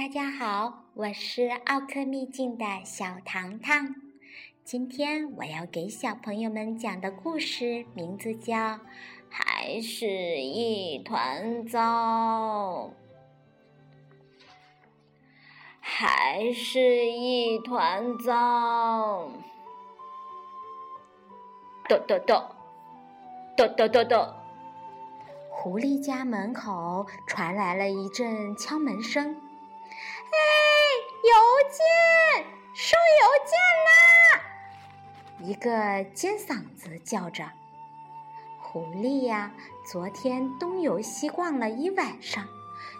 大家好，我是奥克秘境的小糖糖。今天我要给小朋友们讲的故事名字叫《还是一团糟》，还是一团糟。咚咚咚，咚咚咚咚。狐狸家门口传来了一阵敲门声。哎，邮件，收邮件啦！一个尖嗓子叫着。狐狸呀，昨天东游西逛了一晚上，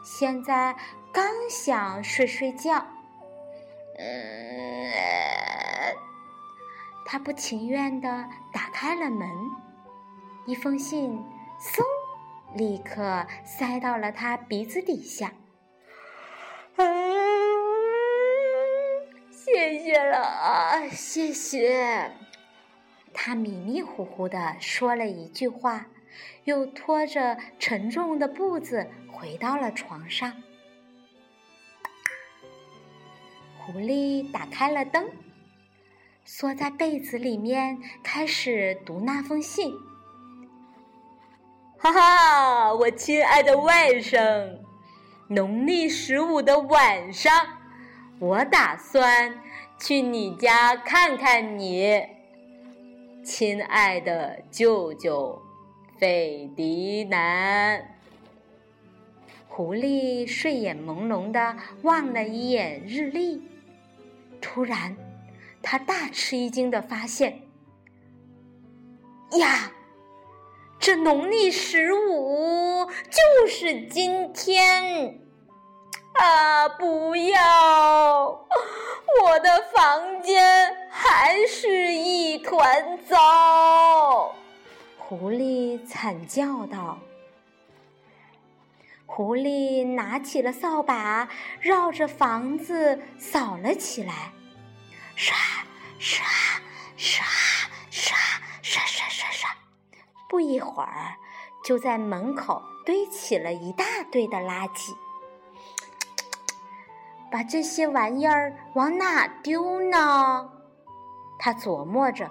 现在刚想睡睡觉。嗯，他不情愿地打开了门，一封信，嗖，立刻塞到了他鼻子底下。谢了啊，谢谢。他迷迷糊糊的说了一句话，又拖着沉重的步子回到了床上。狐狸打开了灯，缩在被子里面，开始读那封信。哈哈，我亲爱的外甥，农历十五的晚上。我打算去你家看看你，亲爱的舅舅费迪南。狐狸睡眼朦胧的望了一眼日历，突然，他大吃一惊的发现：呀，这农历十五就是今天！啊！不要！我的房间还是一团糟。狐狸惨叫道。狐狸拿起了扫把，绕着房子扫了起来，刷刷刷刷刷刷刷刷。不一会儿，就在门口堆起了一大堆的垃圾。把这些玩意儿往哪丢呢？他琢磨着。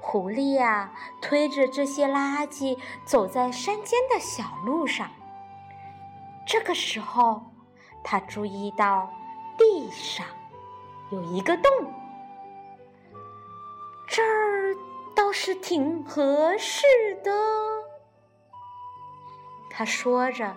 狐狸呀，推着这些垃圾走在山间的小路上。这个时候，他注意到地上有一个洞，这儿倒是挺合适的。他说着。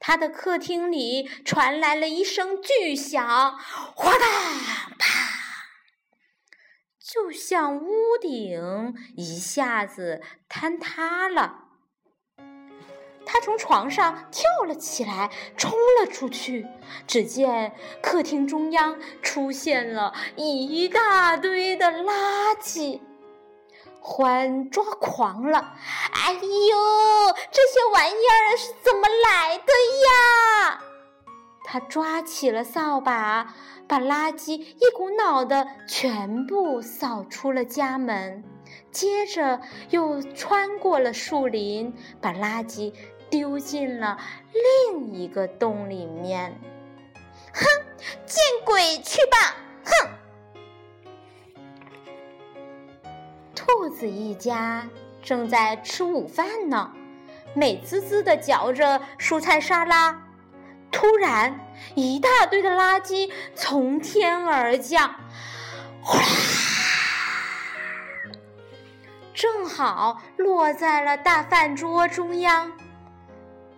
他的客厅里传来了一声巨响，哗嗒啪，就像屋顶一下子坍塌了。他从床上跳了起来，冲了出去。只见客厅中央出现了一大堆的垃圾。欢抓狂了！哎呦，这些玩意儿是怎么来的呀？他抓起了扫把，把垃圾一股脑的全部扫出了家门，接着又穿过了树林，把垃圾丢进了另一个洞里面。哼，见鬼去吧！哼。兔子一家正在吃午饭呢，美滋滋的嚼着蔬菜沙拉。突然，一大堆的垃圾从天而降，哗，正好落在了大饭桌中央。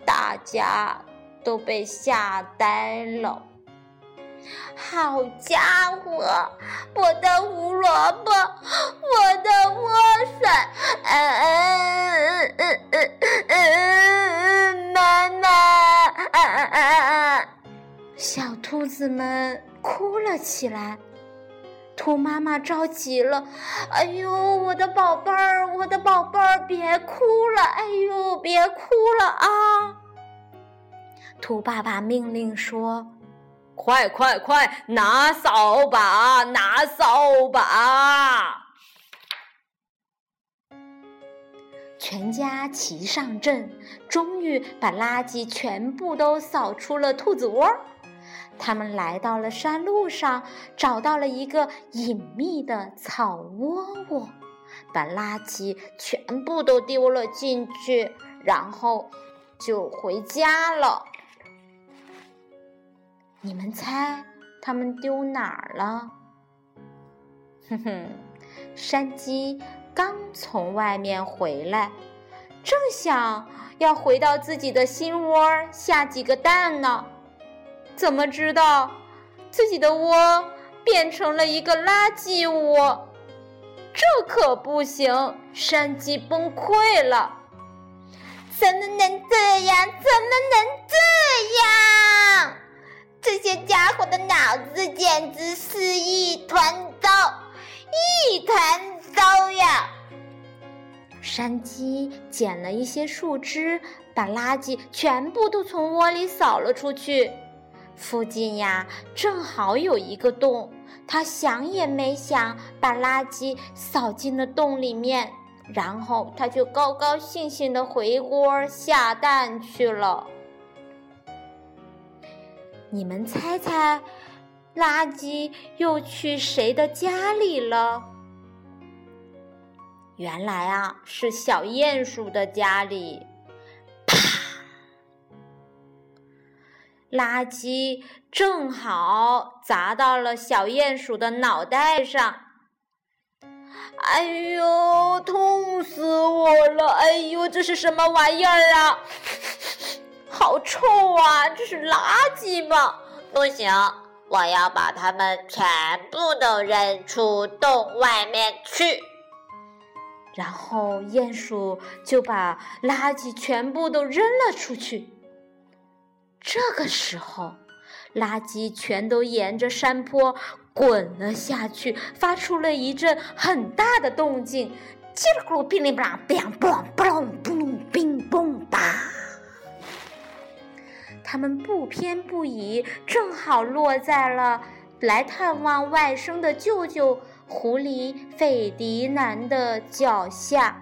大家都被吓呆了。好家伙！我的胡萝卜，我的莴笋，嗯嗯嗯嗯嗯，妈妈！小兔子子们哭了起来。兔妈妈着急了：“哎呦，我的宝贝儿，我的宝贝儿，别哭了！哎呦，别哭了啊！”兔爸爸命令说：“快快快，拿扫把，拿扫把！”全家齐上阵，终于把垃圾全部都扫出了兔子窝。他们来到了山路上，找到了一个隐秘的草窝窝，把垃圾全部都丢了进去，然后就回家了。你们猜他们丢哪儿了？哼哼，山鸡刚从外面回来，正想要回到自己的新窝下几个蛋呢。怎么知道自己的窝变成了一个垃圾窝？这可不行！山鸡崩溃了。怎么能这样？怎么能这样？这些家伙的脑子简直是一团糟，一团糟呀！山鸡捡了一些树枝，把垃圾全部都从窝里扫了出去。附近呀，正好有一个洞，他想也没想，把垃圾扫进了洞里面，然后他就高高兴兴的回窝下蛋去了。你们猜猜，垃圾又去谁的家里了？原来啊，是小鼹鼠的家里。啪垃圾正好砸到了小鼹鼠的脑袋上，哎呦，痛死我了！哎呦，这是什么玩意儿啊？好臭啊！这是垃圾吧？不行，我要把它们全部都扔出洞外面去。然后鼹鼠就把垃圾全部都扔了出去。这个时候，垃圾全都沿着山坡滚了下去，发出了一阵很大的动静，叽里咕噜，噼里啪啦，乒嘣嘣嘣乒他们不偏不倚，正好落在了来探望外甥的舅舅狐狸费迪南的脚下。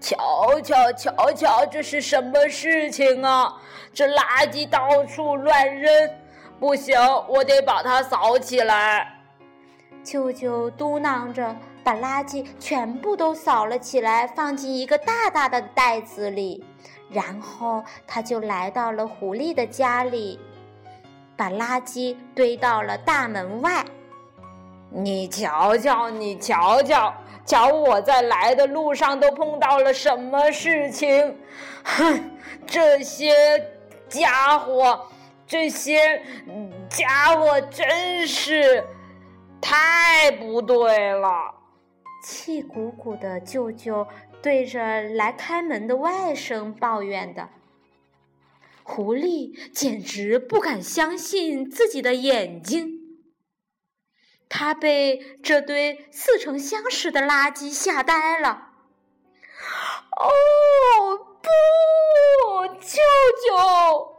瞧瞧瞧瞧，这是什么事情啊？这垃圾到处乱扔，不行，我得把它扫起来。舅舅嘟囔着，把垃圾全部都扫了起来，放进一个大大的袋子里。然后他就来到了狐狸的家里，把垃圾堆到了大门外。你瞧瞧，你瞧瞧。瞧我在来的路上都碰到了什么事情？哼，这些家伙，这些家伙真是太不对了！气鼓鼓的舅舅对着来开门的外甥抱怨的。狐狸简直不敢相信自己的眼睛。他被这堆似曾相识的垃圾吓呆了。哦，不，舅舅！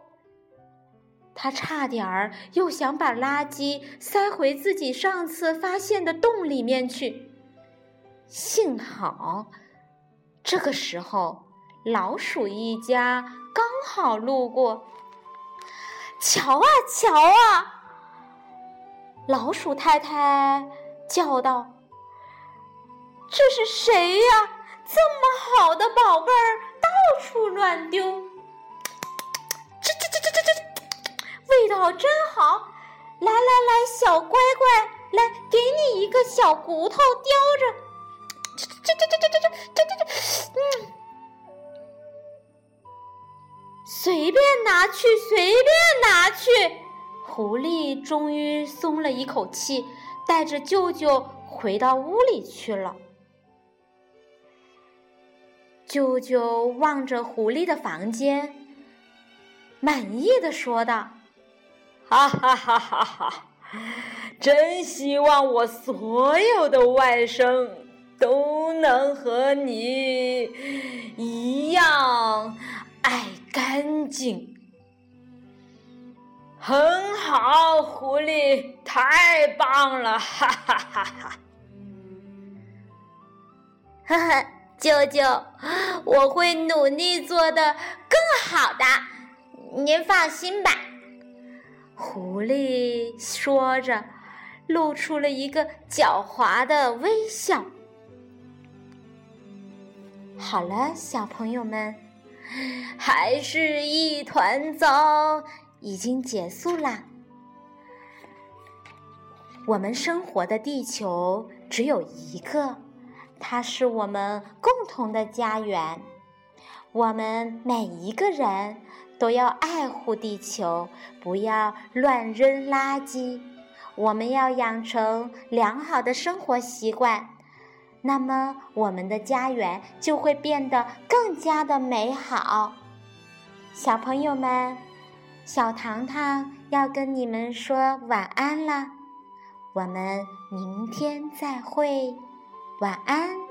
他差点儿又想把垃圾塞回自己上次发现的洞里面去。幸好，这个时候老鼠一家刚好路过。瞧啊，瞧啊！老鼠太太叫道：“这是谁呀？这么好的宝贝儿到处乱丢，这这这这这这，味道真好！来来来，小乖乖，来给你一个小骨头叼着，这这这这这这这这，嗯，随便拿去，随便拿去。”狐狸终于松了一口气，带着舅舅回到屋里去了。舅舅望着狐狸的房间，满意的说道：“哈哈哈哈哈！真希望我所有的外甥都能和你一样爱干净。很好，狐狸，太棒了！哈哈哈哈！哈哈，舅舅，我会努力做的更好的，您放心吧。狐狸说着，露出了一个狡猾的微笑。好了，小朋友们，还是一团糟，已经结束啦。我们生活的地球只有一个，它是我们共同的家园。我们每一个人。都要爱护地球，不要乱扔垃圾。我们要养成良好的生活习惯，那么我们的家园就会变得更加的美好。小朋友们，小糖糖要跟你们说晚安了，我们明天再会，晚安。